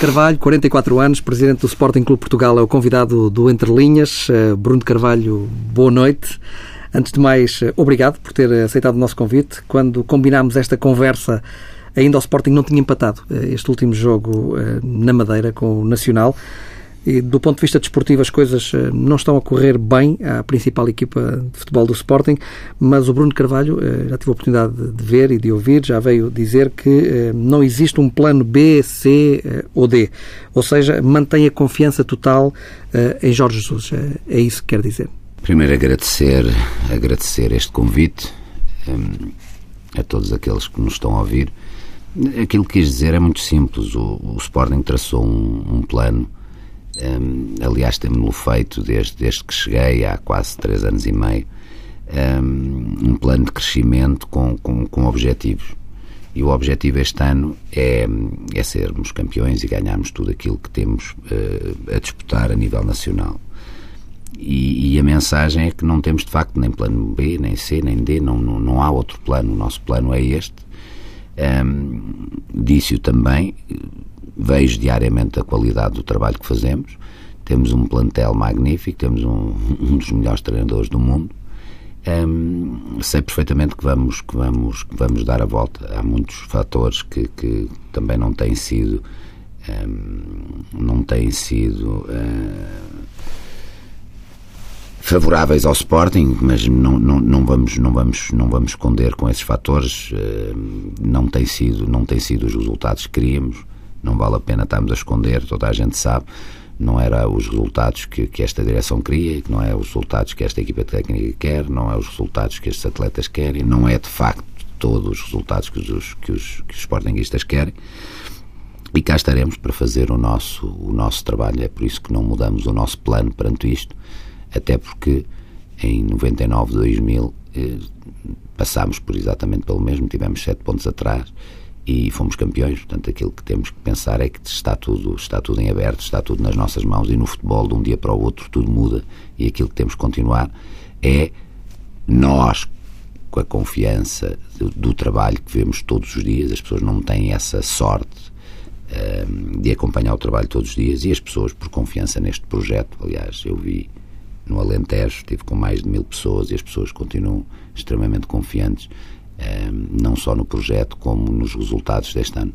Carvalho, 44 anos, presidente do Sporting Clube Portugal, é o convidado do Entre Linhas. Eh, Bruno Carvalho, boa noite. Antes de mais, eh, obrigado por ter aceitado o nosso convite. Quando combinámos esta conversa, ainda o Sporting não tinha empatado eh, este último jogo na Madeira com o Nacional. E, do ponto de vista desportivo, as coisas eh, não estão a correr bem à principal equipa de futebol do Sporting, mas o Bruno Carvalho, eh, já tive a oportunidade de ver e de ouvir, já veio dizer que eh, não existe um plano B, C ou D. Ou seja, mantém a confiança total em Jorge Jesus. É isso que quer dizer. Primeiro, agradecer, agradecer este convite a todos aqueles que nos estão a ouvir. Aquilo que quis dizer é muito simples. O, o Sporting traçou um, um plano um, aliás, temos-lo feito desde, desde que cheguei, há quase três anos e meio, um, um plano de crescimento com, com, com, objetivos. E o objetivo este ano é, é sermos campeões e ganharmos tudo aquilo que temos uh, a disputar a nível nacional. E, e, a mensagem é que não temos de facto nem plano B, nem C, nem D, não, não, não há outro plano. O nosso plano é este. Um, Disse-o também, vejo diariamente a qualidade do trabalho que fazemos. Temos um plantel magnífico, temos um, um dos melhores treinadores do mundo. Um, sei perfeitamente que vamos, que, vamos, que vamos dar a volta. Há muitos fatores que, que também não têm sido. Um, não têm sido. Uh, favoráveis ao Sporting, mas não, não, não, vamos, não, vamos, não vamos esconder com esses fatores. Não tem sido, não tem sido os resultados que queríamos não vale a pena estarmos a esconder, toda a gente sabe, não era os resultados que, que esta direção queria, que não é os resultados que esta equipa técnica quer, não é os resultados que estes atletas querem, não é de facto todos os resultados que os, que os, que os sportinguistas querem. E cá estaremos para fazer o nosso, o nosso trabalho. É por isso que não mudamos o nosso plano perante isto, até porque em 99, 2000 eh, passámos por exatamente pelo mesmo, tivemos sete pontos atrás e fomos campeões. Portanto, aquilo que temos que pensar é que está tudo, está tudo em aberto, está tudo nas nossas mãos e no futebol, de um dia para o outro, tudo muda. E aquilo que temos que continuar é nós, com a confiança do, do trabalho que vemos todos os dias, as pessoas não têm essa sorte um, ehm, de acompanhar o trabalho todos os dias e as pessoas, por confiança neste projeto, aliás, eu vi no Alentejo, estive com mais de mil pessoas e as pessoas continuam extremamente confiantes não só no projeto como nos resultados deste ano.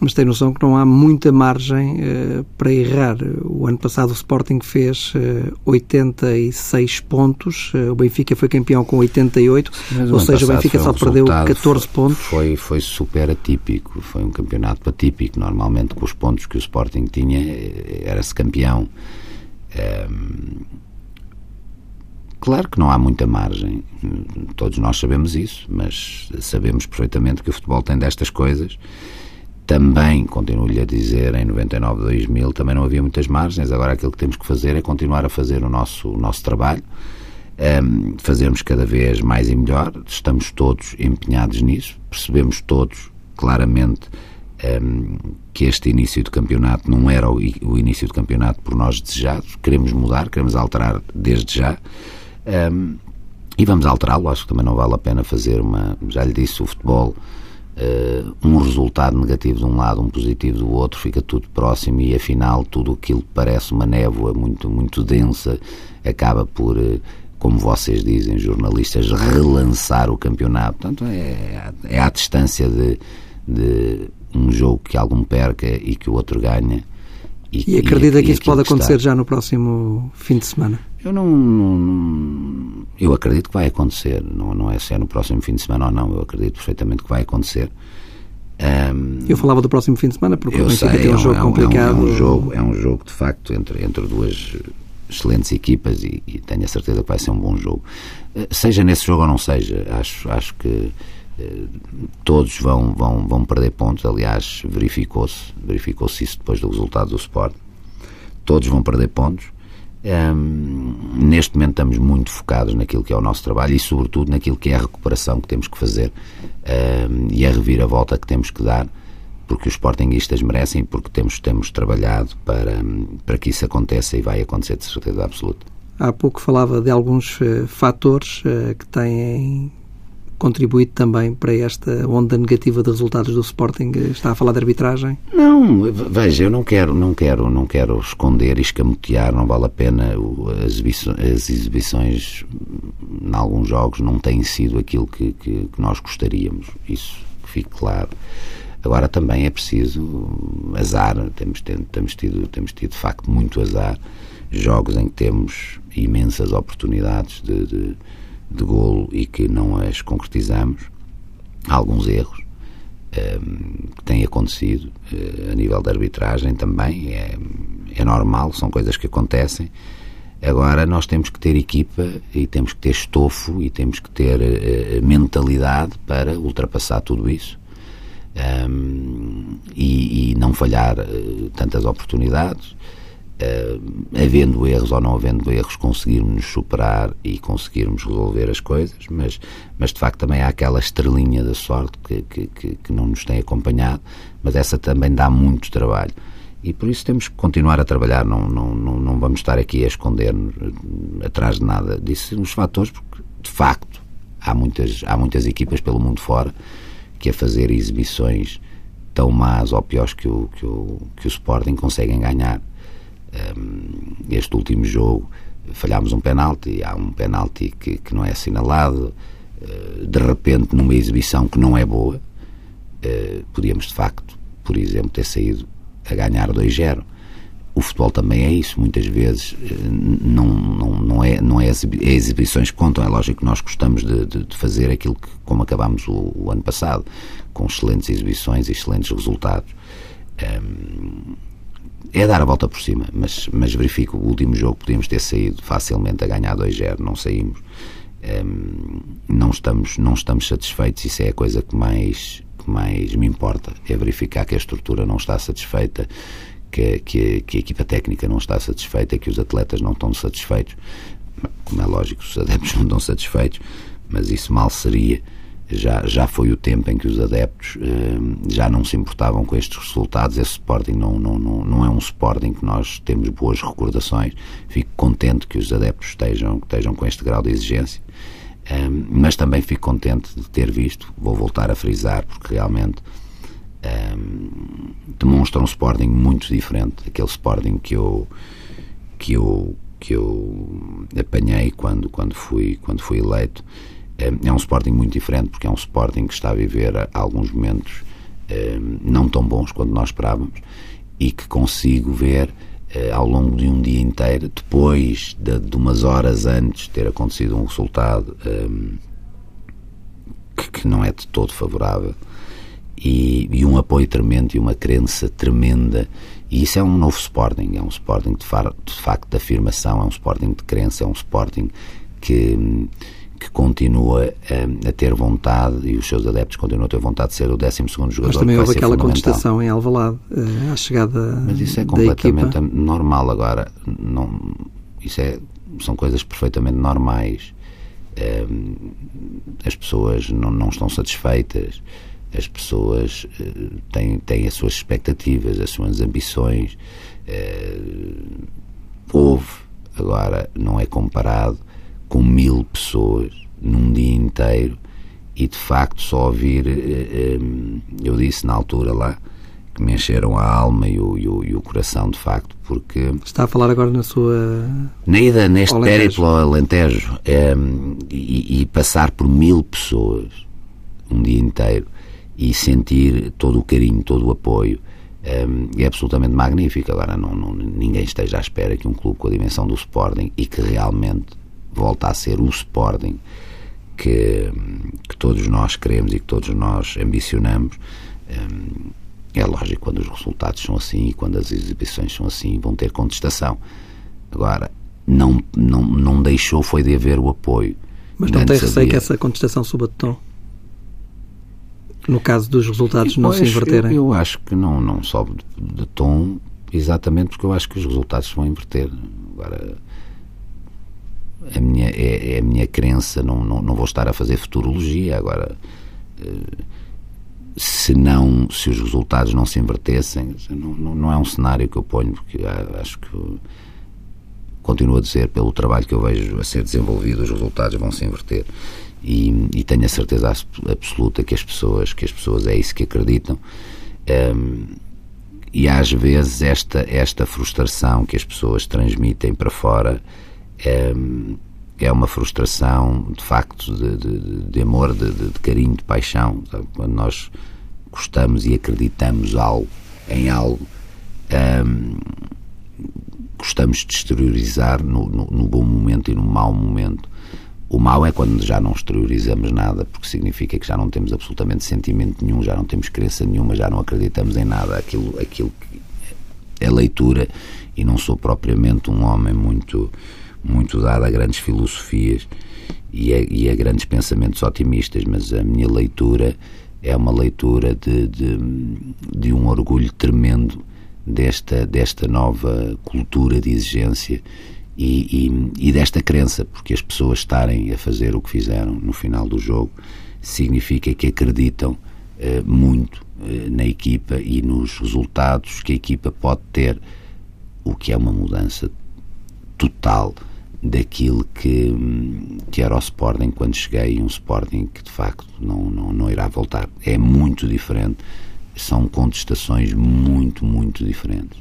Mas tem noção que não há muita margem uh, para errar. O ano passado o Sporting fez uh, eh, 86 pontos, uh, o Benfica foi campeão com 88, Mas ou seja, o Benfica só um perdeu 14 foi, pontos. Foi, foi super atípico, foi um campeonato atípico. Normalmente, com os pontos que o Sporting tinha, era-se campeão. Claro que não há muita margem, todos nós sabemos isso, mas sabemos perfeitamente que o futebol tem destas coisas. Também, continuo-lhe a dizer, em 99, 2000 também não havia muitas margens. Agora aquilo que temos que fazer é continuar a fazer o nosso, o nosso trabalho, um, ehm, fazermos cada vez mais e melhor. Estamos todos empenhados nisso, percebemos todos claramente ehm, que este início de campeonato não era o, início de campeonato por nós desejados. Queremos mudar, queremos alterar desde já. Um, e vamos alterá-lo, acho que também não vale a pena fazer uma. Já lhe disse, o futebol, uh, um resultado negativo de um lado, um positivo do outro, fica tudo próximo e afinal tudo aquilo que parece uma névoa muito, muito densa acaba por. Uh, como vocês dizem, jornalistas, relançar o campeonato. Portanto, é, é à distância de, de um jogo que algum perca e que o outro ganha. E, e acredita e, que isso pode acontecer está. já no próximo fim de semana? Eu não, não, Eu acredito que vai acontecer. Não, não é se é no próximo fim de semana ou não. Eu acredito perfeitamente que vai acontecer. Um, eu falava do próximo fim de semana porque Benfica sei, um é jogo é um, complicado. É um, é um, jogo, é um jogo de facto entre, entre duas excelentes equipas e, e, tenho a certeza que vai ser um bom jogo. Eh, seja nesse jogo ou não seja, acho, acho que eh, todos vão, vão, vão perder pontos. Aliás, verificou-se verificou-se isso depois do resultado do Sport. Todos vão perder pontos. Neste momento estamos muito focados naquilo que é o nosso trabalho e, sobretudo, naquilo que é a recuperação que temos que fazer e a reviravolta que temos que dar, porque os sportinguistas merecem, porque temos, temos trabalhado para, para que isso aconteça e vai acontecer de certeza absoluta. Há pouco falava de alguns uh, fatores uh, que têm contribuído também para esta onda negativa de resultados do Sporting? Está a falar de arbitragem? Não, veja, eu não quero, não quero, não quero esconder e escamotear, não vale a pena. As exibições, as exibições em alguns jogos não têm sido aquilo que, que, que nós gostaríamos. Isso fique claro. Agora também é preciso azar, temos, temos, tido, temos tido de facto muito azar, jogos em que temos imensas oportunidades de, de, de golo e que não as concretizamos, há alguns erros um, ehm, que têm acontecido uh, a nível da arbitragem também, é, é normal, são coisas que acontecem. Agora nós temos que ter equipa e temos que ter estofo e temos que ter uh, mentalidade para ultrapassar tudo isso. Um, e, e, não falhar uh, tantas oportunidades, uh, havendo erros ou não havendo erros, conseguirmos superar e conseguirmos resolver as coisas, mas, mas de facto também há aquela estrelinha da sorte que, que, que, que não nos tem acompanhado, mas essa também dá muito trabalho. E por isso temos que continuar a trabalhar, não, não, não, não vamos estar aqui a esconder-nos eh, atrás de nada disso, nos fatores, porque de facto há muitas, há muitas equipas pelo mundo fora que a fazer exibições tão más ou piores que o, que o, que o Sporting conseguem ganhar. Um, este último jogo falhámos um penalti, há um penalti que, que não é assinalado, uh, de repente numa exibição que não é boa, uh, podíamos de facto, por exemplo, ter saído a ganhar 2-0 o futebol também é isso, muitas vezes eh, não, não, não, é, não é, é exibições que contam, é lógico que nós gostamos de, de, de fazer aquilo que, como acabámos o, o, ano passado, com excelentes exibições e excelentes resultados. Um, é dar a volta por cima, mas, mas verifico o último jogo podíamos ter saído facilmente a ganhar 2-0, não saímos. Um, não estamos não estamos satisfeitos, isso é a coisa que mais que mais me importa, é verificar que a estrutura não está satisfeita, que, que, que, a equipa técnica não está satisfeita, que os atletas não estão satisfeitos. Como é lógico, os adeptos não estão satisfeitos, mas isso mal seria. Já, já foi o tempo em que os adeptos eh, já não se importavam com estes resultados. Esse Sporting não, não, não, não é um Sporting que nós temos boas recordações. Fico contente que os adeptos estejam, estejam com este grau de exigência. Eh, mas também fico contente de ter visto, vou voltar a frisar, porque realmente um, demonstra um Sporting muito diferente daquele Sporting que eu que eu que eu apanhei quando quando fui quando fui eleito é um Sporting muito diferente porque é um Sporting que está a viver alguns momentos um, não tão bons quanto nós esperávamos e que consigo ver uh, ao longo de um dia inteiro depois de, de umas horas antes de ter acontecido um resultado um, que, que não é de todo favorável e, e, um apoio tremendo e uma crença tremenda. E isso é um novo Sporting, é um Sporting de, far, de facto de afirmação, é um Sporting de crença, é um Sporting que, que continua a, a, ter vontade e os seus adeptos continuam a ter vontade de ser o 12 jogador. Mas também houve aquela contestação em Alvalade eh, à chegada. Mas isso é completamente normal agora. Não, isso é, são coisas perfeitamente normais. Eh, as pessoas não, não estão satisfeitas as pessoas têm, têm as suas expectativas, as suas ambições. Houve, agora não é comparado com mil pessoas num dia inteiro e de facto só ouvir, uh, um, eu disse na altura lá, que me encheram a alma e o, e o, e o coração de facto, porque... Está a falar agora na sua... Na ida, neste périplo ao Alentejo, um, e, e passar por mil pessoas um dia inteiro e sentir todo o carinho, todo o apoio um, é absolutamente magnífico. Agora, não, não, ninguém esteja à espera que um clube com a dimensão do Sporting e que realmente volta a ser o Sporting que, que todos nós queremos e que todos nós ambicionamos. Um, é lógico, quando os resultados são assim e quando as exibições são assim, vão ter contestação. Agora, não, não, não deixou foi de haver o apoio. Mas não tem receio que essa contestação suba de tom? no caso dos resultados não se inverterem? Eu, eu, acho que não, não sobe de, de, tom, exatamente porque eu acho que os resultados se vão inverter. Agora, a minha, é, é a minha crença, não, não, não vou estar a fazer futurologia. Agora, eh, se não, se os resultados não se invertessem, não, não, é um cenário que eu ponho, porque acho que continuo a dizer, pelo trabalho que eu vejo a ser desenvolvido, os resultados vão se inverter. E, e tenho a certeza absoluta que as pessoas, que as pessoas é isso que acreditam. Um, e às vezes esta, esta frustração que as pessoas transmitem para fora é, é uma frustração de facto de, de, de amor, de, de, carinho, de paixão. Sabe? Quando nós gostamos e acreditamos algo, em algo, hum, gostamos de exteriorizar no, no, no, bom momento e no mau momento. O mau é quando já não exteriorizamos nada, porque significa que já não temos absolutamente sentimento nenhum, já não temos crença nenhuma, já não acreditamos em nada. Aquilo, aquilo é leitura, e não sou propriamente um homem muito, muito dado a grandes filosofias e a, e a grandes pensamentos otimistas, mas a minha leitura é uma leitura de, de, de um orgulho tremendo desta, desta nova cultura de exigência e, e, e, desta crença, porque as pessoas estarem a fazer o que fizeram no final do jogo significa que acreditam eh, muito eh, na equipa e nos resultados que a equipa pode ter, o que é uma mudança total daquilo que, que era o Sporting quando cheguei, um Sporting que de facto não, não, não irá voltar. É muito diferente, são contestações muito, muito diferentes.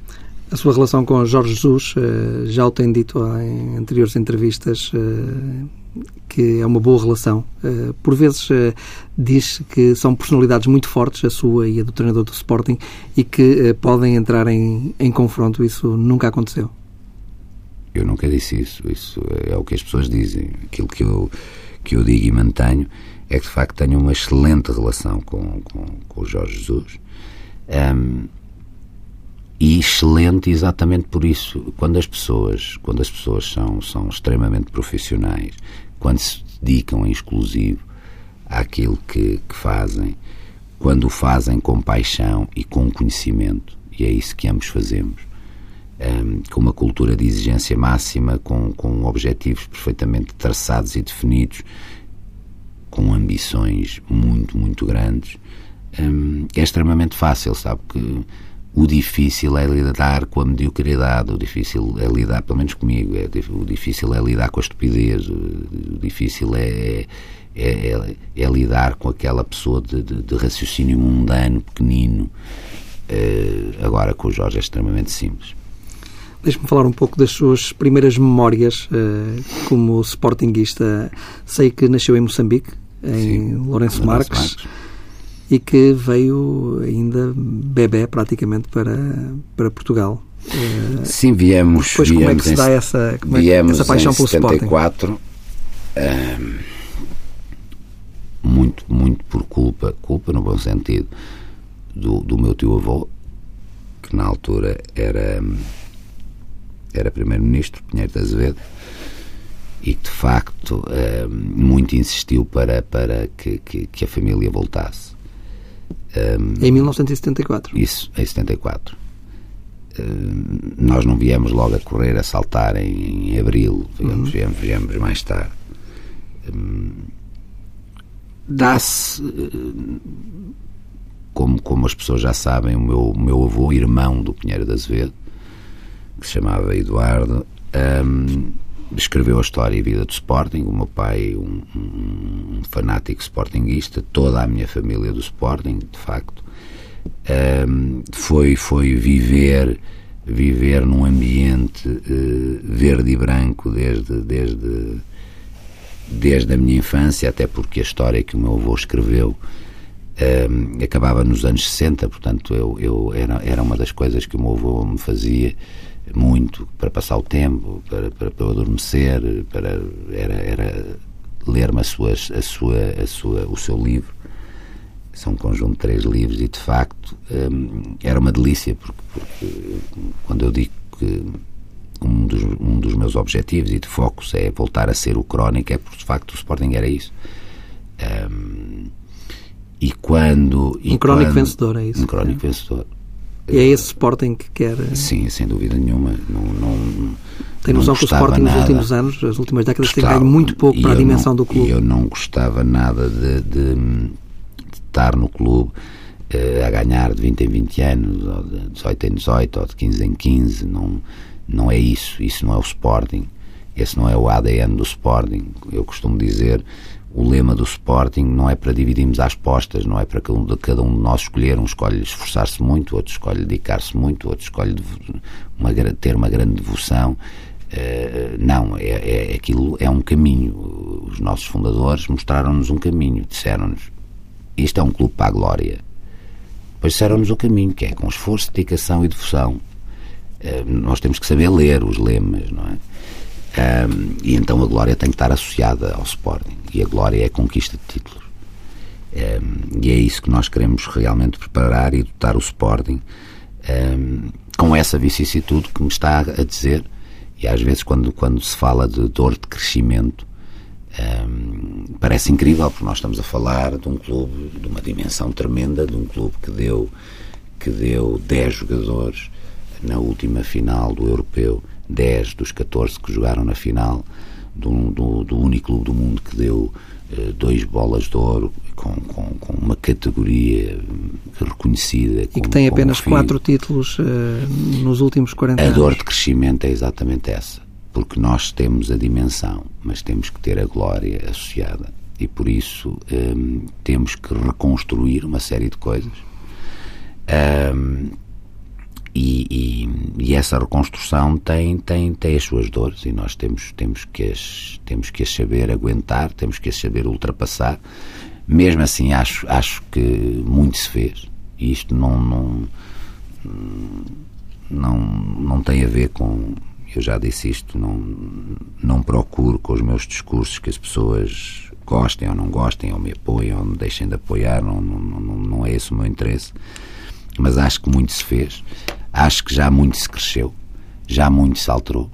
A sua relação com Jorge Jesus, eh, já o tem dito em anteriores entrevistas, eh, que é uma boa relação. Eh, por vezes diz que são personalidades muito fortes, a sua e a do treinador do Sporting, e que podem entrar em, em confronto. Isso nunca aconteceu. Eu nunca disse isso. Isso é o que as pessoas dizem. Aquilo que eu, que eu digo e mantenho é que, de facto, tenho uma excelente relação com, com, com o Jorge Jesus. Um, e excelente exatamente por isso. Quando as pessoas, quando as pessoas são, são extremamente profissionais, quando se dedicam em exclusivo àquilo que, que fazem, quando o fazem com paixão e com conhecimento, e é isso que ambos fazemos, um, com uma cultura de exigência máxima, com, com objetivos perfeitamente traçados e definidos, com ambições muito, muito grandes, um, é extremamente fácil, sabe? Que o difícil é lidar com a mediocridade, o difícil é lidar, pelo menos comigo, é, o difícil é lidar com a estupidez, o difícil é, é, é, é lidar com aquela pessoa de, de, de raciocínio mundano, pequenino. Uh, agora com o Jorge é extremamente simples. Deixe-me falar um pouco das suas primeiras memórias uh, como sportinguista. Sei que nasceu em Moçambique, em Sim, Lourenço Marques. Marques e que veio ainda bebê praticamente para, para Portugal. Eh, Sim, viemos. Depois, viemos como é que se dá essa, como é, essa paixão pelo 74, Sporting? Um, muito, muito por culpa, culpa no bom sentido, do, do meu tio avô, que na altura era, era primeiro-ministro, Pinheiro de Azevedo, e que de facto um, muito insistiu para, para que, que, que a família voltasse. Um, em 1974? Isso, em 74. Um, nós não viemos logo a correr, a saltar em, em abril, viemos, uhum. viemos, viemos, mais tarde. Um, Dá-se, como, como as pessoas já sabem, o meu, o meu avô, irmão do Pinheiro de Azevedo, que se chamava Eduardo, um, escreveu a história e a vida do Sporting. O meu pai, um, um fanático sportinguista, toda a minha família do Sporting, de facto. Um, foi, foi viver viver num ambiente uh, verde e branco desde, desde, desde a minha infância, até porque a história que o meu avô escreveu um, acabava nos anos 60, portanto eu, eu era, era uma das coisas que o meu avô me fazia muito para passar o tempo, para, para, para adormecer, para, era, era ler-me a sua, a sua, a sua, o seu livro. São um conjunto de três livros e, de facto, hum, era uma delícia, porque, porque, quando eu digo que um dos, um dos meus objetivos e de focos é voltar a ser o Crónica, é porque, de facto, o Sporting era isso. Hum, e quando... Um crónico quando, vencedor, é isso? Um crónico é. vencedor. É esse Sporting que quer. Sim, sem dúvida nenhuma. Não, não, Tem noção que o Sporting nada. nos últimos anos, as últimas décadas, gostava, tem ganho muito pouco para a dimensão não, do clube. E eu não gostava nada de, de, de estar no clube uh, a ganhar de 20 em 20 anos, ou de 18 em 18, ou de 15 em 15. Não, Não é isso, isso não é o Sporting, esse não é o ADN do Sporting. Eu costumo dizer, o lema do Sporting não é para dividirmos as postas, não é para cada um de, cada um de nós escolher. Um escolhe esforçar-se muito, outro escolhe dedicar-se muito, outro escolhe uma, ter uma grande devoção. Uh, não, é, é, aquilo é um caminho. Os nossos fundadores mostraram-nos um caminho, disseram-nos: isto é um clube para a glória. Depois disseram-nos o caminho, que é com esforço, dedicação e devoção. Uh, nós temos que saber ler os lemas, não é? Um, e então a glória tem que estar associada ao Sporting. E a glória é a conquista de títulos. Um, e é isso que nós queremos realmente preparar e dotar o Sporting um, com essa vicissitude que me está a dizer. E às vezes, quando, quando se fala de dor de crescimento, parece incrível, porque nós estamos a falar de um clube de uma dimensão tremenda, de um clube que deu, que deu 10 jogadores na última final do Europeu 10 dos 14 que jogaram na final, do, do, do único clube do mundo que deu uh, dois bolas de ouro, com, com, com uma categoria reconhecida. E que tem apenas quatro títulos uh, nos últimos 40 anos. A dor de crescimento é exatamente essa. Porque nós temos a dimensão, mas temos que ter a glória associada. E por isso um, ehm, temos que reconstruir uma série de coisas. Um, ehm, e, e, e, essa reconstrução tem, tem, tem as suas dores e nós temos, temos, que as, temos que as saber aguentar, temos que as saber ultrapassar. Mesmo assim, acho, acho que muito se fez. E isto não, não, não, não tem a ver com. Eu já disse isto, não, não procuro com os meus discursos que as pessoas gostem ou não gostem, ou me apoiem ou me deixem de apoiar, não, não, não, não é esse o meu interesse. Mas acho que muito se fez acho que já muito se cresceu, já muito se alterou.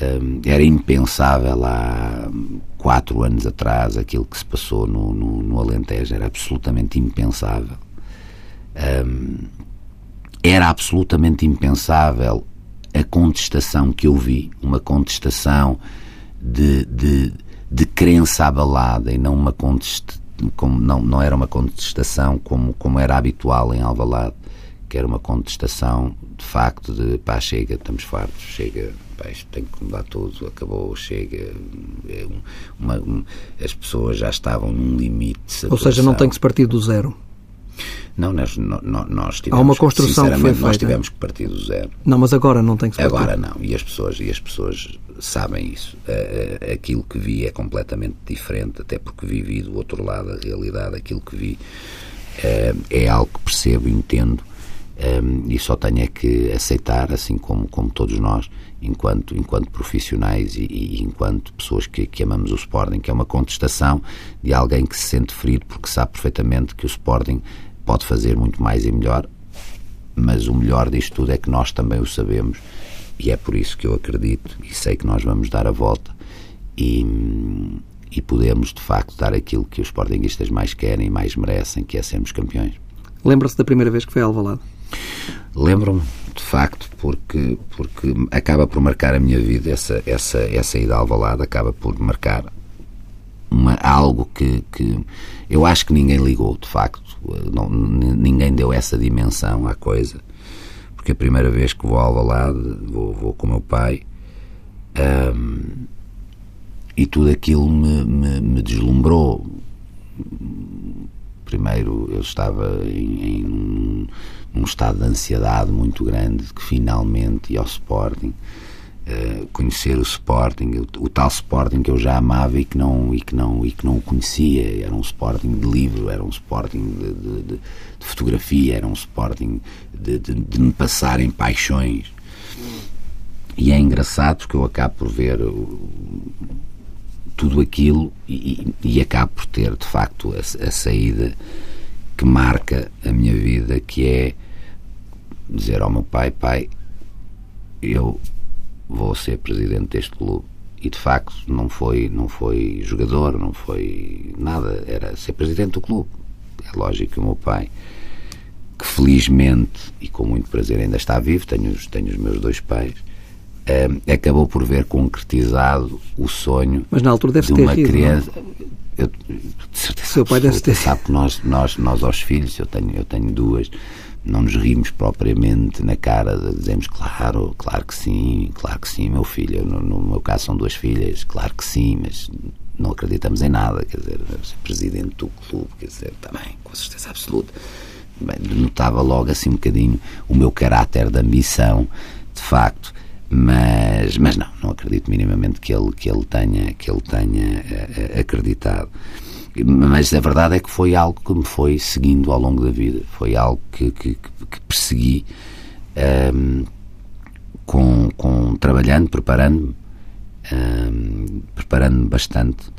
Um, era impensável há quatro anos atrás aquilo que se passou no, no, no Alentejo, era absolutamente impensável. Um, era absolutamente impensável a contestação que eu vi, uma contestação de, de, de crença abalada e não uma contestação, como, não, não era uma contestação como, como era habitual em Alvalade que era uma contestação de facto de pá, chega, estamos fartos, chega, pá, isto tem que mudar tudo, acabou, chega. É uma, uma, as pessoas já estavam num limite. Ou seja, não tem que se partir do zero. Não, nós, nós, nós tivemos, Há uma construção que foi feita. Nós tivemos que partir do zero. Não, mas agora não tem que se partir. Agora não, e as pessoas, e as pessoas sabem isso. Aquilo que vi é completamente diferente, até porque vivi do outro lado da realidade. Aquilo que vi é, é algo que percebo, entendo um, e só tenho é que aceitar, assim como, como todos nós, enquanto, enquanto profissionais e, e enquanto pessoas que, que, amamos o Sporting, que é uma contestação de alguém que se sente ferido porque sabe perfeitamente que o Sporting pode fazer muito mais e melhor, mas o melhor disto tudo é que nós também o sabemos e é por isso que eu acredito e sei que nós vamos dar a volta e, e podemos de facto dar aquilo que os Sportingistas mais querem e mais merecem, que é sermos campeões. Lembra-se da primeira vez que foi a Alvalade? Lembro-me, de facto, porque, porque acaba por marcar a minha vida, essa, essa, essa ida Alvalade acaba por marcar uma, algo que, que eu acho que ninguém ligou, de facto. Não, ninguém deu essa dimensão à coisa. Porque a primeira vez que vou a Alvalade, vou, vou com o meu pai, um, e tudo aquilo me, me, me deslumbrou primeiro eu estava em, em um, estado de ansiedade muito grande que finalmente ia ao Sporting uh, conhecer o Sporting o, o, tal Sporting que eu já amava e que não e que não e que não o conhecia. Era um Sporting de livro era um Sporting de, de, de, de fotografia era um Sporting de, de, me passar em paixões. E é engraçado porque eu acabo por ver tudo aquilo e, e acabo por ter, de facto, a, a, saída que marca a minha vida, que é dizer ao meu pai, pai, eu vou ser presidente deste clube. E de facto não foi, não foi jogador, não foi nada, era ser presidente do clube. É lógico que o meu pai, que felizmente e com muito prazer ainda está vivo, tenho, tenho os meus dois pais, uh, acabou por ver concretizado o sonho Mas na altura deve de ter uma rido, criança. Eu, Seu pai deve ter Sabe que nós, nós, nós aos filhos, eu tenho, eu tenho duas, não nos rimos propriamente na cara, dizemos claro, claro que sim, claro que sim, meu filho. No, no meu caso são duas filhas, claro que sim, mas não acreditamos em nada, quer dizer, ser presidente do clube, quer dizer, também, com certeza absoluta. Bem, notava logo assim um bocadinho o meu caráter de ambição, de facto, mas, mas não, não acredito minimamente que ele, que ele tenha, que ele tenha uh, acreditado. Mas a verdade é que foi algo que me foi seguindo ao longo da vida, foi algo que, que, que persegui um, ehm, com, com, trabalhando, preparando-me, um, preparando-me bastante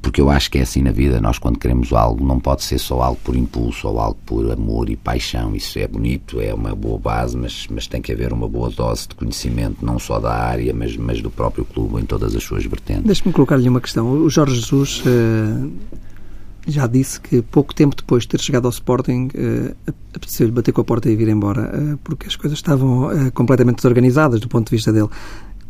porque eu acho que é assim na vida, nós quando queremos algo não pode ser só algo por impulso ou algo por amor e paixão, isso é bonito, é uma boa base, mas, mas tem que haver uma boa dose de conhecimento, não só da área, mas, mas do próprio clube em todas as suas vertentes. Deixe-me colocar-lhe uma questão. O Jorge Jesus uh, já disse que pouco tempo depois de ter chegado ao Sporting uh, apeteceu-lhe bater com a porta e vir embora, porque as coisas estavam completamente desorganizadas do ponto de vista dele.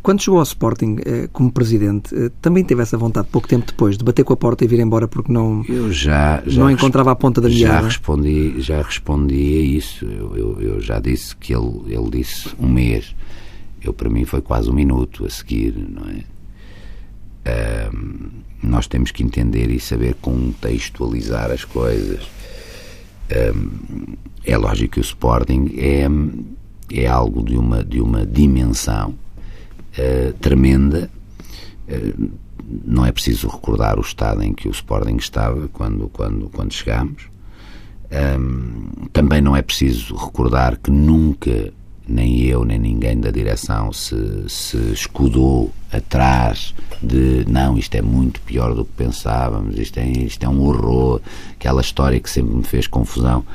Quando chegou ao Sporting eh, como presidente, eh, também teve essa vontade, pouco tempo depois, de bater com a porta e vir embora porque não, eu já, já não encontrava a ponta da meada? Já respondi, já respondi a isso. Eu, eu, eu, já disse que ele, ele disse um mês. Eu, para mim, foi quase um minuto a seguir, não é? Um, nós temos que entender e saber contextualizar as coisas. Um, é lógico que o Sporting é, é algo de uma, de uma dimensão uh, tremenda. Uh, não é preciso recordar o estado em que o Sporting estava quando, quando, quando chegámos. Um, também não é preciso recordar que nunca, nem eu, nem ninguém da direção, se, se escudou atrás de não, isto é muito pior do que pensávamos, isto é, isto é um horror, aquela história que sempre me fez confusão.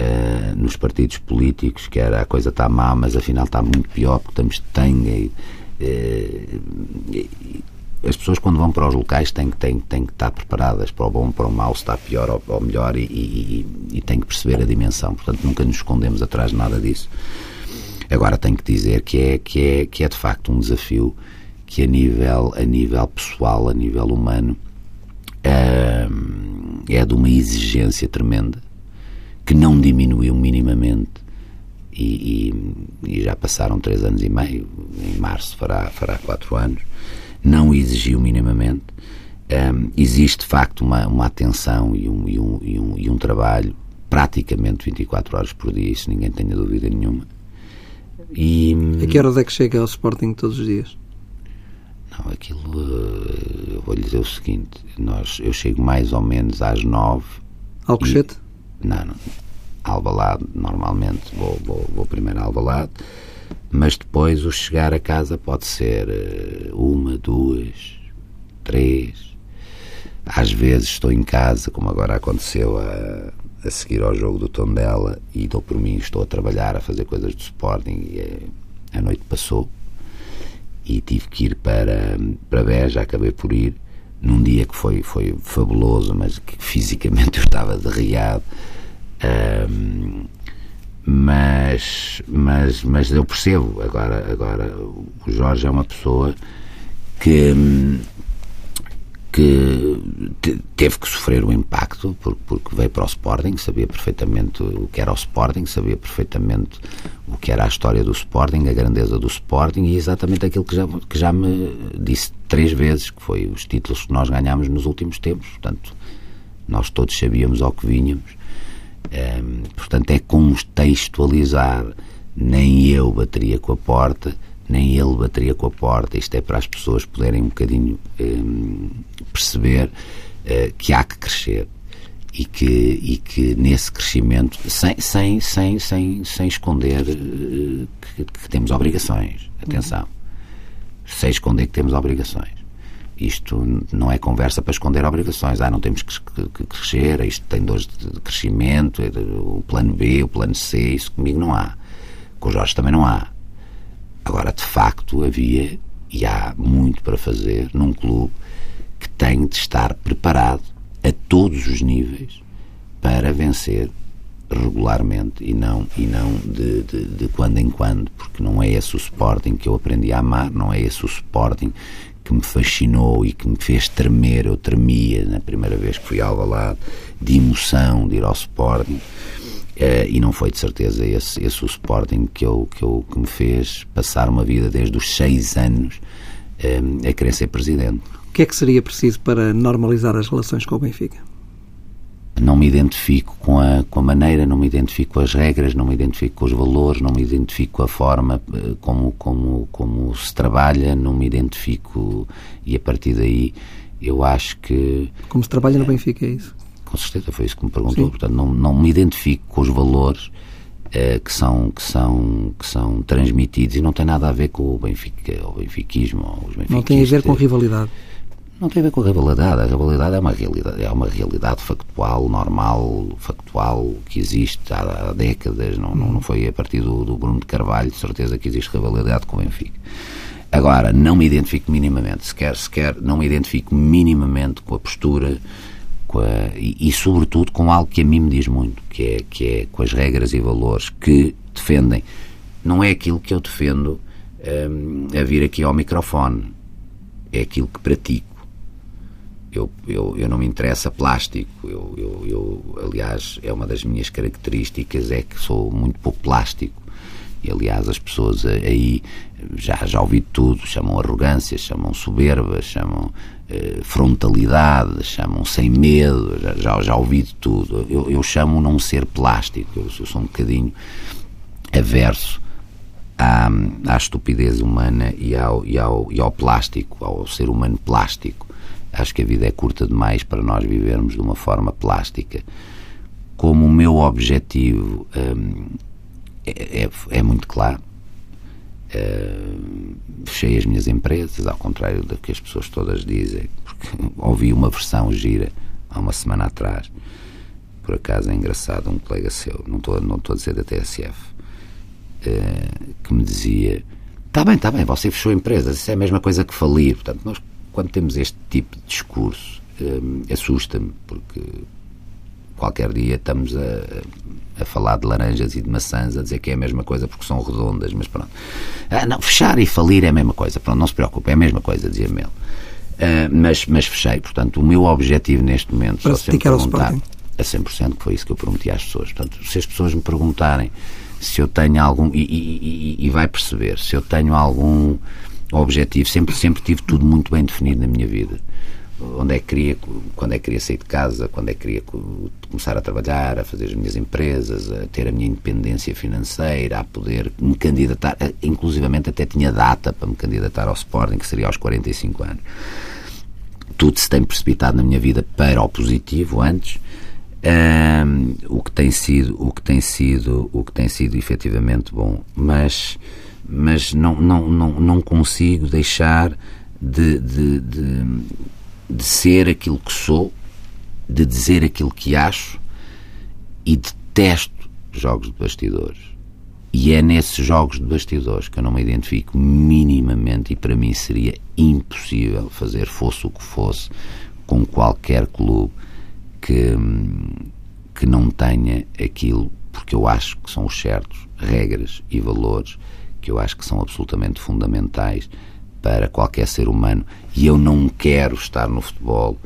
Uh, nos partidos políticos, que era a coisa está má, mas afinal está muito pior porque estamos de tanga. E, uh, as pessoas, quando vão para os locais, têm, têm, têm que estar preparadas para o bom, para o mau, se está pior ou, ou melhor, e, e, e têm que perceber a dimensão. Portanto, nunca nos escondemos atrás de nada disso. Agora, tenho que dizer que é, que é, que é de facto um desafio que, a nível, a nível pessoal, a nível humano, uh, é de uma exigência tremenda que não diminuiu minimamente e, e, e, já passaram três anos e meio, em março fará, fará quatro anos, não exigiu minimamente. Um, existe de facto uma, uma atenção e um, e, um, e, um, e um trabalho praticamente 24 horas por dia, isso ninguém tenha dúvida nenhuma. E, a que horas é que chega ao Sporting todos os dias? Não, aquilo. Eh, eu vou-lhe dizer o seguinte: nós, eu chego mais ou menos às nove. Alcochete? Não. Albalade, normalmente vou, vou, vou primeiro a Albalade, mas depois o chegar a casa pode ser eh, uma, duas, três. Às vezes estou em casa, como agora aconteceu a, a seguir ao jogo do Tondela, e dou por mim, estou a trabalhar, a fazer coisas do Sporting, e eh, a noite passou, e tive que ir para, para Beja, acabei por ir, num dia que foi, foi fabuloso, mas que fisicamente eu estava derriado. Um, mas, mas, mas eu percebo agora, agora o Jorge é uma pessoa que, que teve que sofrer o impacto porque, porque veio para o Sporting, sabia perfeitamente o que era o Sporting, sabia perfeitamente o que era a história do Sporting, a grandeza do Sporting e exatamente aquilo que já, que já me disse três vezes, que foi os títulos que nós ganhámos nos últimos tempos. Portanto, nós todos sabíamos ao que vínhamos. Um, portanto, é contextualizar. Nem eu bateria com a porta, nem ele bateria com a porta. Isto é para as pessoas poderem um bocadinho um, perceber uh, que há que crescer e que, e que nesse crescimento, sem, sem, sem, sem, sem esconder uh, que, que, temos obrigações. Atenção. Uhum. Sem esconder que temos obrigações. Isto não é conversa para esconder obrigações. Ah, não temos que, que, que crescer, isto tem dores de, crescimento, é o plano B, o plano C, isso comigo não há. Com o Jorge também não há. Agora, de facto, havia e há muito para fazer num clube que tem de estar preparado a todos os níveis para vencer regularmente e não, e não de, de, de, quando em quando, porque não é esse o Sporting que eu aprendi a amar, não é esse o Sporting que me fascinou e que me fez tremer, eu tremia na primeira vez que fui ao Alvalade, de emoção de ir ao Sporting. Uh, e não foi de certeza esse, esse o Sporting que, eu, que, eu, que me fez passar uma vida desde os seis anos uh, a querer ser presidente. O que é que seria preciso para normalizar as relações com o Benfica? Não me identifico com a, com a maneira, não me identifico com as regras, não me identifico com os valores, não me identifico com a forma eh, como, como, como se trabalha, não me identifico e a partir daí eu acho que. Como se trabalha no Benfica, é isso? Com certeza, foi isso que me perguntou. Sim. Portanto, não, não me identifico com os valores eh, que, são, que, são, que são transmitidos e não tem nada a ver com o Benfica, o benfiquismo. Os não tem a ver com rivalidade. Não tem a ver com a rivalidade. A rivalidade é uma realidade, é uma realidade factual, normal, factual, que existe há, há décadas. Não, não, não foi a partir do, do Bruno de Carvalho, de certeza que existe rivalidade com o Benfica. Agora, não me identifico minimamente, sequer, sequer não me identifico minimamente com a postura a, e, e, sobretudo, com algo que a mim me diz muito, que é, que é com as regras e valores que defendem. Não é aquilo que eu defendo um, a vir aqui ao microfone, é aquilo que pratico. Eu, eu, eu não me interessa plástico. Eu, eu, eu, aliás, é uma das minhas características, é que sou muito pouco plástico. E, aliás, as pessoas aí já, já ouvi tudo, chamam arrogância, chamam soberba, chamam eh, frontalidade, chamam sem medo, já, já, já ouvi de tudo. Eu, eu chamo não ser plástico, eu, eu sou um bocadinho averso à, à estupidez humana e ao, e, ao, e ao plástico, ao ser humano plástico. Acho que a vida é curta demais para nós vivermos de uma forma plástica. Como o meu objetivo hum, é, é, é muito claro, Uh, fechei as minhas empresas, ao contrário do que as pessoas todas dizem, porque ouvi uma versão gira há uma semana atrás, por acaso é engraçado, um colega seu, não estou não estou a dizer da TSF, eh, que me dizia: está bem, está bem, você fechou empresas, isso é a mesma coisa que falir. Portanto, nós, quando temos este tipo de discurso, uh, assusta-me, porque qualquer dia estamos a, a falar de laranjas e de maçãs, a dizer que é a mesma coisa porque são redondas, mas pronto. Ah, não, fechar e falir é a mesma coisa, pronto, não se preocupe, é a mesma coisa, dizia-me ele. Uh, mas, mas fechei, portanto, o meu objetivo neste momento Para se perguntar a 100%, que foi isso que eu prometi às pessoas. Portanto, se as pessoas me perguntarem se eu tenho algum, e, e, e, e vai perceber, se eu tenho algum objetivo, sempre, sempre tive tudo muito bem definido na minha vida onde é que queria, quando é que queria sair de casa, quando é que queria começar a trabalhar, a fazer as minhas empresas, a ter a minha independência financeira, a poder me candidatar, inclusivamente até tinha data para me candidatar ao Sporting, que seria aos 45 anos. Tudo se tem precipitado na minha vida para o positivo antes. Um, o que tem sido o que tem sido o que tem sido efetivamente bom mas mas não não não, não consigo deixar de, de, de de ser aquilo que sou, de dizer aquilo que acho e detesto jogos de bastidores. E é nesses jogos de bastidores que eu não me identifico minimamente e para mim seria impossível fazer fosse o que fosse com qualquer clube que, que não tenha aquilo, porque eu acho que são os certos, regras e valores que eu acho que são absolutamente fundamentais para qualquer ser humano e eu não quero estar no futebol.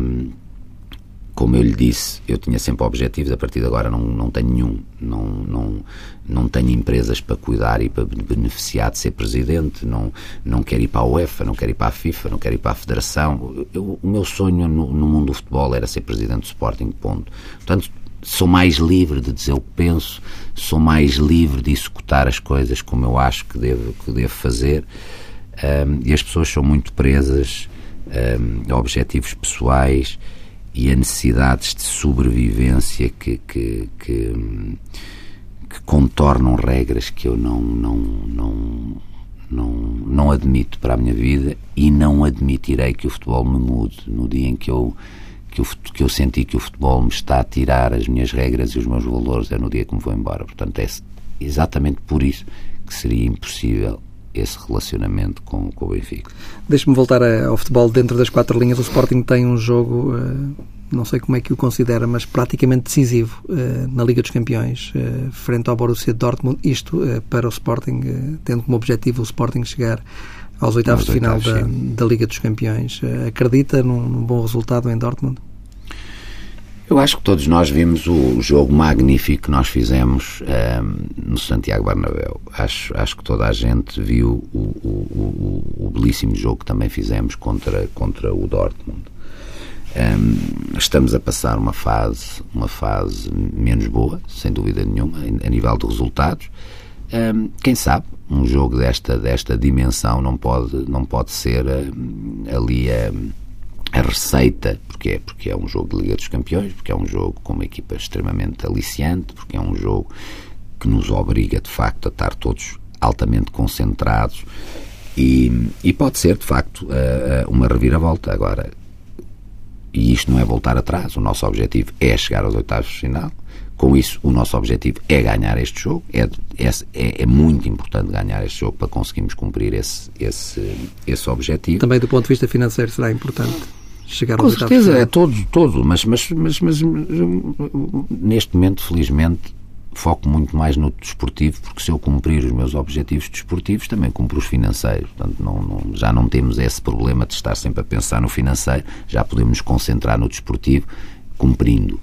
Um, como eu lhe disse, eu tinha sempre objetivos, a partir de agora não, não tenho nenhum. Não, não, não tenho empresas para cuidar e para beneficiar de ser presidente, não, não quero ir para a UEFA, não quero ir para a FIFA, não quero ir para a Federação. Eu, o meu sonho no, no, mundo do futebol era ser presidente do Sporting, ponto. Portanto, sou mais livre de dizer o que penso, sou mais livre de executar as coisas como eu acho que devo, que devo fazer. Um, e as pessoas são muito presas um, a objetivos pessoais e a necessidades de sobrevivência que, que, que, que contornam regras que eu não, não, não, não, não admito para a minha vida e não admitirei que o futebol me mude no dia em que eu que eu, que eu senti que o futebol me está a tirar as minhas regras e os meus valores é no dia que me vou embora. Portanto, é exatamente por isso que seria impossível esse relacionamento com, com o Benfica. Deixe-me voltar ao futebol dentro das quatro linhas. O Sporting tem um jogo, eh, não sei como é que o considera, mas praticamente decisivo eh, na Liga dos Campeões, eh, frente ao Borussia Dortmund. Isto para o Sporting, tendo como objetivo o Sporting chegar aos oitavos de final da, da, Liga dos Campeões. Acredita num, num bom resultado em Dortmund? Eu acho que todos nós vimos o jogo magnífico que nós fizemos um, ehm, no Santiago Bernabéu. Acho, acho que toda a gente viu o, o, o, o belíssimo jogo que também fizemos contra, contra o Dortmund. Um, ehm, estamos a passar uma fase, uma fase menos boa, sem dúvida nenhuma, a nível de resultados. Um, ehm, quem sabe um jogo desta, desta dimensão não pode, não pode ser uh, ali a. Uh, a receita, porque é, porque é um jogo de Liga dos Campeões, porque é um jogo com uma equipa extremamente aliciante, porque é um jogo que nos obriga de facto a estar todos altamente concentrados e, e pode ser de facto uma reviravolta. Agora, e isto não é voltar atrás, o nosso objetivo é chegar aos oitavos de final. Com isso, o nosso objetivo é ganhar este jogo. É, é, é, é muito importante ganhar este jogo para conseguirmos cumprir esse, esse, esse objetivo. Também do ponto de vista financeiro será importante chegar Com certeza, é todo, todo, mas, mas, mas, mas, neste momento, felizmente, foco muito mais no desportivo, porque se eu cumprir os meus objetivos desportivos, também cumpro os financeiros. Portanto, não, não, já não temos esse problema de estar sempre a pensar no financeiro, já podemos nos concentrar no desportivo, cumprindo.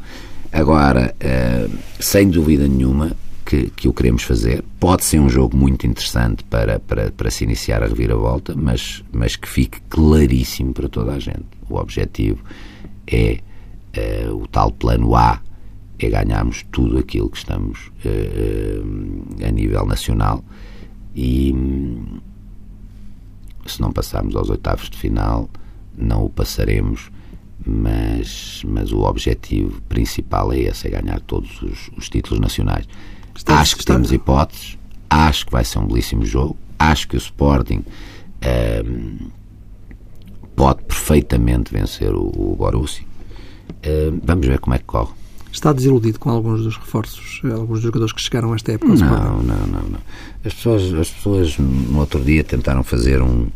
Agora, uh, sem dúvida nenhuma, que, que o queremos fazer. Pode ser um jogo muito interessante para, para, para se iniciar a reviravolta, mas, mas que fique claríssimo para toda a gente. O objetivo é uh, o tal plano A, é ganharmos tudo aquilo que estamos uh, a nível nacional e um, se não passarmos aos oitavos de final, não o passaremos mas, mas o objetivo principal é esse, é ganhar todos os, os títulos nacionais. Está, acho que temos hipóteses, acho que vai ser um belíssimo jogo, acho que o Sporting um, ehm, pode perfeitamente vencer o, o Borussia. Um, ehm, vamos ver como é que corre. Está desiludido com alguns dos reforços, alguns dos jogadores que chegaram a esta época? Não, não, não, não. As pessoas, as pessoas no outro dia tentaram fazer um,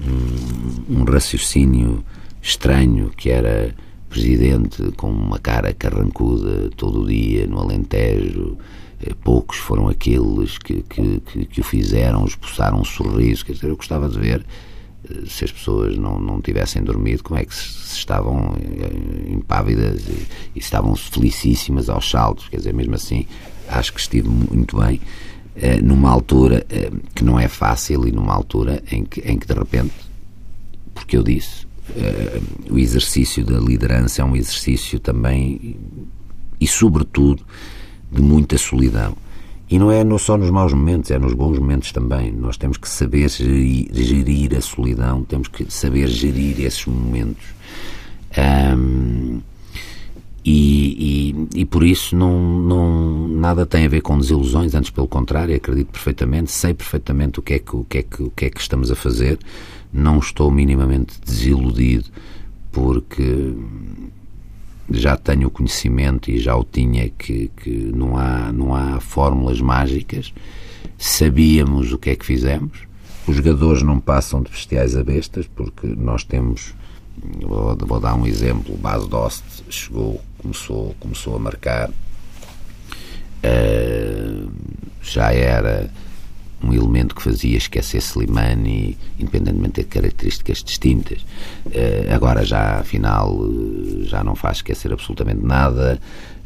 um, um raciocínio estranho que era presidente com uma cara carrancuda todo o dia no Alentejo eh, poucos foram aqueles que, que, que, que o fizeram, expulsaram um sorriso. Quer dizer, eu gostava de ver eh, se as pessoas não, não tivessem dormido, como é que se, se estavam eh, impávidas e, e, estavam felicíssimas aos saltos. Quer dizer, mesmo assim, acho que estive muito bem. numa altura que não é fácil e numa altura em que, em que de repente, porque eu disse, o exercício da liderança é um exercício também e, sobretudo, de muita solidão. E não é só nos maus momentos, é nos bons momentos também. Nós temos que saber gerir, gerir a solidão, temos que saber gerir esses momentos. Um, e, e, e, por isso não, não, nada tem a ver com desilusões, antes pelo contrário, acredito perfeitamente, sei perfeitamente o que é que, o que, é que, o que, é que estamos a fazer, não estou minimamente desiludido, porque já tenho o conhecimento e já o tinha que, que não, há, não há fórmulas mágicas. Sabíamos o que é que fizemos. Os jogadores não passam de bestiais a bestas, porque nós temos. Vou, vou dar um exemplo. O Bas Dost chegou, começou, começou a marcar. Uh, já era um elemento que fazia esquecer Slimani, independentemente de características distintas. Uh, agora já, afinal, uh, já não faz esquecer absolutamente nada.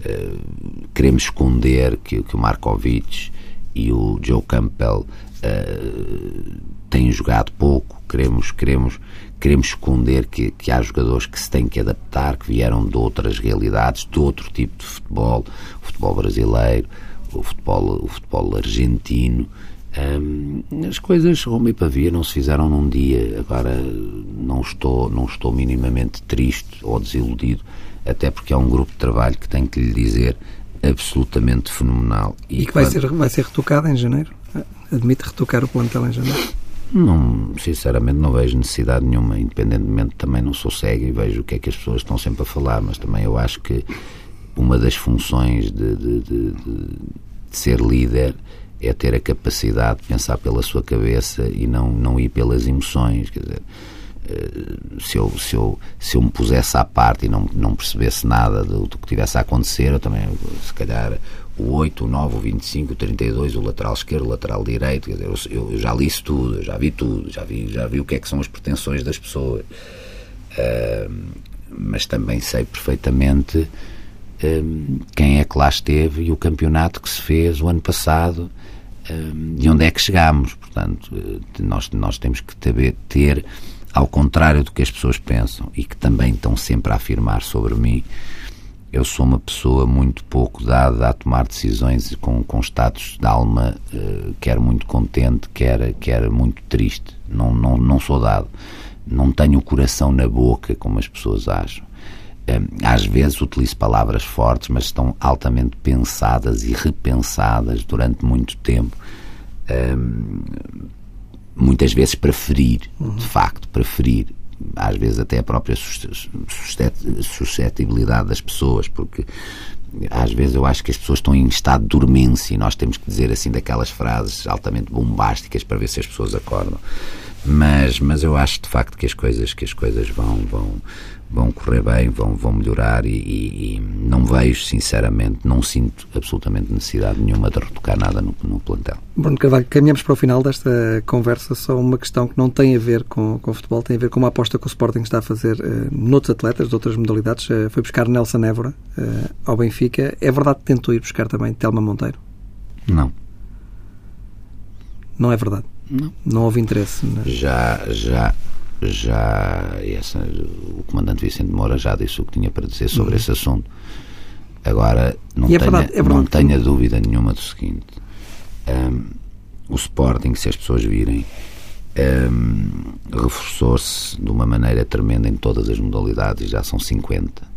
Uh, queremos esconder que, que o Markovic e o Joe Campbell têm jogado pouco. Queremos, queremos, queremos esconder que, que há jogadores que se têm que adaptar, que vieram de outras realidades, de outro tipo de futebol, o futebol brasileiro, o futebol, o futebol argentino. As coisas, Roma e Pavia, não se fizeram num dia. Agora não estou, não estou minimamente triste ou desiludido, até porque é um grupo de trabalho que tenho que lhe dizer absolutamente fenomenal. E, e que quando... vai, ser, vai ser retocado em janeiro? Admite retocar o plantel em janeiro? Não, sinceramente não vejo necessidade nenhuma, independentemente também não sou cego e vejo o que é que as pessoas estão sempre a falar, mas também eu acho que uma das funções de, de, de, de ser líder é ter a capacidade de pensar pela sua cabeça e não, não ir pelas emoções. Quer dizer, eh, se eu, se, eu, se eu me pusesse à parte e não, não percebesse nada do, do que tivesse a acontecer, eu também, se calhar, o 8, o 9, o 25, o 32, o lateral esquerdo, o lateral direito, quer dizer, eu, eu já li isso tudo, já vi tudo, já vi, já vi o que é que são as pretensões das pessoas. Uh, mas também sei perfeitamente um, quem é que lá esteve e o campeonato que se fez o ano passado um, e onde é que chegámos. Portanto, eh, nós, nós temos que ter, ter, ao contrário do que as pessoas pensam e que também estão sempre a afirmar sobre mim, eu sou uma pessoa muito pouco dada a tomar decisões com, com status de alma, uh, quer muito contente, quer, quer muito triste. Não, não, não sou dado. Não tenho o coração na boca, como as pessoas acham. Às vezes utilizo palavras fortes, mas estão altamente pensadas e repensadas durante muito tempo. muitas vezes para ferir, uhum. de facto, para ferir às vezes até a própria suscetibilidade das pessoas, porque às vezes eu acho que as pessoas estão em estado de dormência e nós temos que dizer assim daquelas frases altamente bombásticas para ver se as pessoas acordam. Mas, mas eu acho de facto que as coisas, que as coisas vão, vão, vão correr bem, vão, vão melhorar e, e, e, não vejo, sinceramente, não sinto absolutamente necessidade nenhuma de retocar nada no, no plantel. Bruno Carvalho, caminhamos para o final desta conversa, só uma questão que não tem a ver com, com o futebol, tem a ver com uma aposta que o Sporting está a fazer uh, noutros atletas, de outras modalidades. Uh, foi buscar Nelson Évora uh, ao Benfica. É verdade que tentou ir buscar também Telma Monteiro? Não. Não é verdade? Não. Não houve interesse? Não. Já, já, já essa, o comandante Vicente Moura já disse o que tinha para dizer sobre uhum. esse assunto. Agora, não, é tenha, verdade, é não tenha dúvida nenhuma do seguinte: um, o Sporting, se as pessoas virem, um, reforçou-se de uma maneira tremenda em todas as modalidades, já são 50.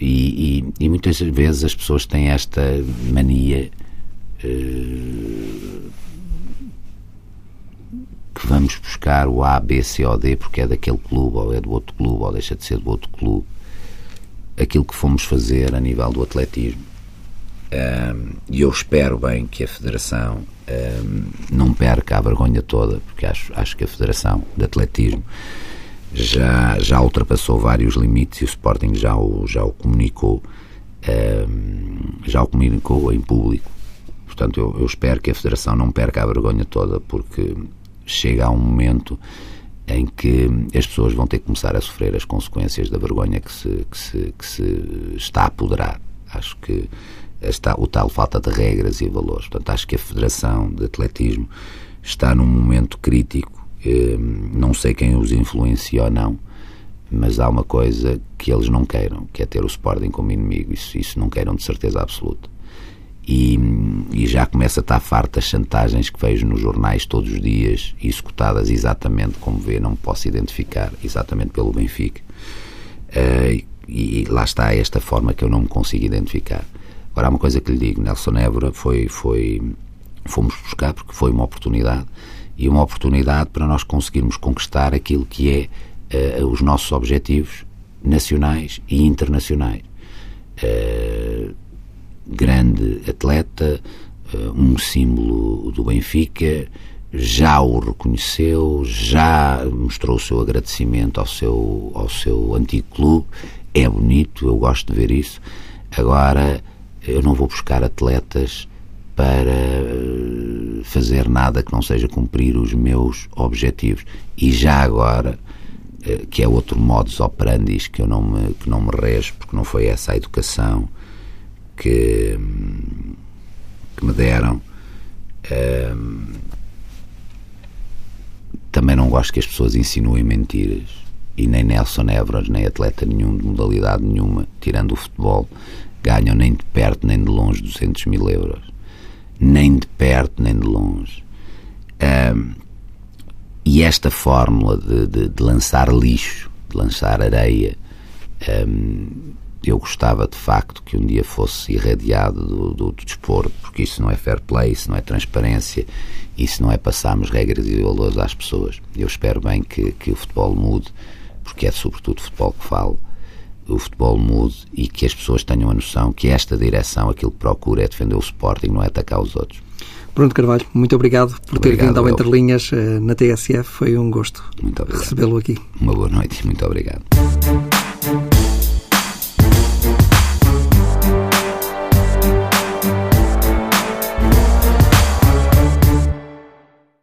E, e, e muitas vezes as pessoas têm esta mania. Uh, que vamos buscar o A, B, C ou D porque é daquele clube ou é do outro clube ou deixa de ser do outro clube. Aquilo que fomos fazer a nível do atletismo. Um, e eu espero bem que a Federação um, não perca a vergonha toda, porque acho, acho que a Federação de Atletismo já, já ultrapassou vários limites e o Sporting já o, já o comunicou, um, já o comunicou em público. Portanto, eu, eu espero que a Federação não perca a vergonha toda, porque chega a um momento em que as pessoas vão ter que começar a sofrer as consequências da vergonha que se, que se, que se está a apoderar. Acho que está o tal falta de regras e valores. Portanto, acho que a Federação de Atletismo está num momento crítico. Hum, não sei quem os influencia ou não, mas há uma coisa que eles não queiram, que é ter o Sporting como inimigo. Isso, isso não queiram de certeza absoluta e, e, já começa a estar farto das chantagens que vejo nos jornais todos os dias, executadas exatamente como vê, não posso identificar, exatamente pelo Benfica. Uh, e, e, lá está esta forma que eu não me consigo identificar. Agora, há uma coisa que lhe digo: Nelson Évora foi, foi, fomos buscar porque foi uma oportunidade e uma oportunidade para nós conseguirmos conquistar aquilo que é uh, os nossos objetivos nacionais e internacionais. Uh, grande atleta, eh, um símbolo do Benfica, já o reconheceu, já mostrou o seu agradecimento ao seu, ao seu antigo clube. É bonito, eu gosto de ver isso. Agora, eu não vou buscar atletas para eh, fazer nada que não seja cumprir os meus objetivos. E já agora, eh, que é outro modus operandi que eu não me, que não me rejo, porque não foi essa a educação que, que me deram. Um, também não gosto que as pessoas insinuem mentiras. E nem Nelson Evras, nem atleta nenhum, de modalidade nenhuma, tirando o futebol, ganham nem de perto nem de longe 200 mil euros. Nem de perto nem de longe. Um, e esta fórmula de, de, de, lançar lixo, de lançar areia, um, eu gostava de facto que um dia fosse irradiado do, do, do, desporto, porque isso não é fair play, isso não é transparência, isso não é passarmos regras e valores às pessoas. Eu espero bem que, que o futebol mude, porque é sobretudo o futebol que falo, o futebol mude e que as pessoas tenham a noção que esta direção, aquilo que procura é defender o Sporting, não é atacar os outros. Bruno Carvalho, muito obrigado por obrigado, ter vindo ao Entre Linhas eh, na TSF. Foi um gosto recebê-lo aqui. Uma boa noite e muito obrigado.